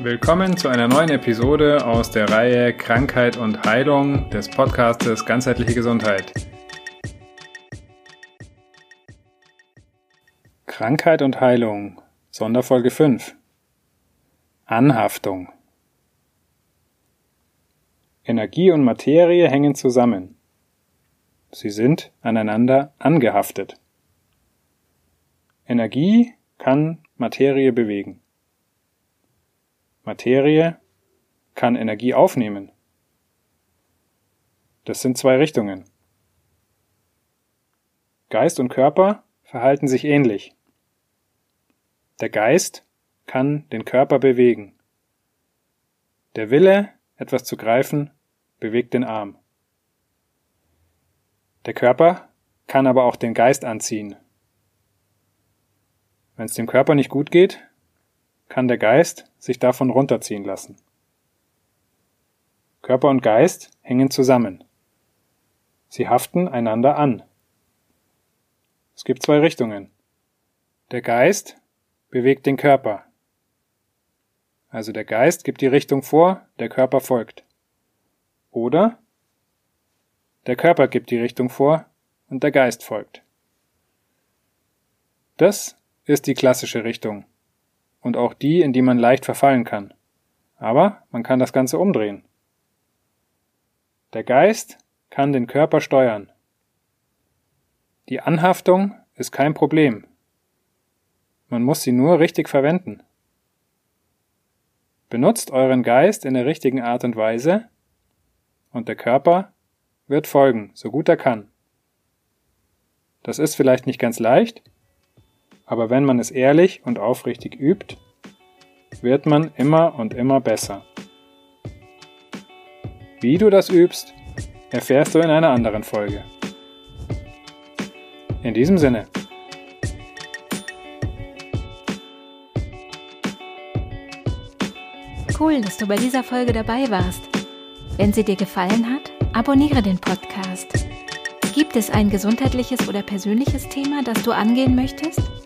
Willkommen zu einer neuen Episode aus der Reihe Krankheit und Heilung des Podcastes Ganzheitliche Gesundheit. Krankheit und Heilung, Sonderfolge 5. Anhaftung. Energie und Materie hängen zusammen. Sie sind aneinander angehaftet. Energie kann Materie bewegen. Materie kann Energie aufnehmen. Das sind zwei Richtungen. Geist und Körper verhalten sich ähnlich. Der Geist kann den Körper bewegen. Der Wille, etwas zu greifen, bewegt den Arm. Der Körper kann aber auch den Geist anziehen. Wenn es dem Körper nicht gut geht, kann der Geist sich davon runterziehen lassen. Körper und Geist hängen zusammen. Sie haften einander an. Es gibt zwei Richtungen. Der Geist bewegt den Körper. Also der Geist gibt die Richtung vor, der Körper folgt. Oder der Körper gibt die Richtung vor und der Geist folgt. Das ist die klassische Richtung und auch die, in die man leicht verfallen kann. Aber man kann das Ganze umdrehen. Der Geist kann den Körper steuern. Die Anhaftung ist kein Problem. Man muss sie nur richtig verwenden. Benutzt euren Geist in der richtigen Art und Weise und der Körper wird folgen, so gut er kann. Das ist vielleicht nicht ganz leicht, aber wenn man es ehrlich und aufrichtig übt, wird man immer und immer besser. Wie du das übst, erfährst du in einer anderen Folge. In diesem Sinne. Cool, dass du bei dieser Folge dabei warst. Wenn sie dir gefallen hat, abonniere den Podcast. Gibt es ein gesundheitliches oder persönliches Thema, das du angehen möchtest?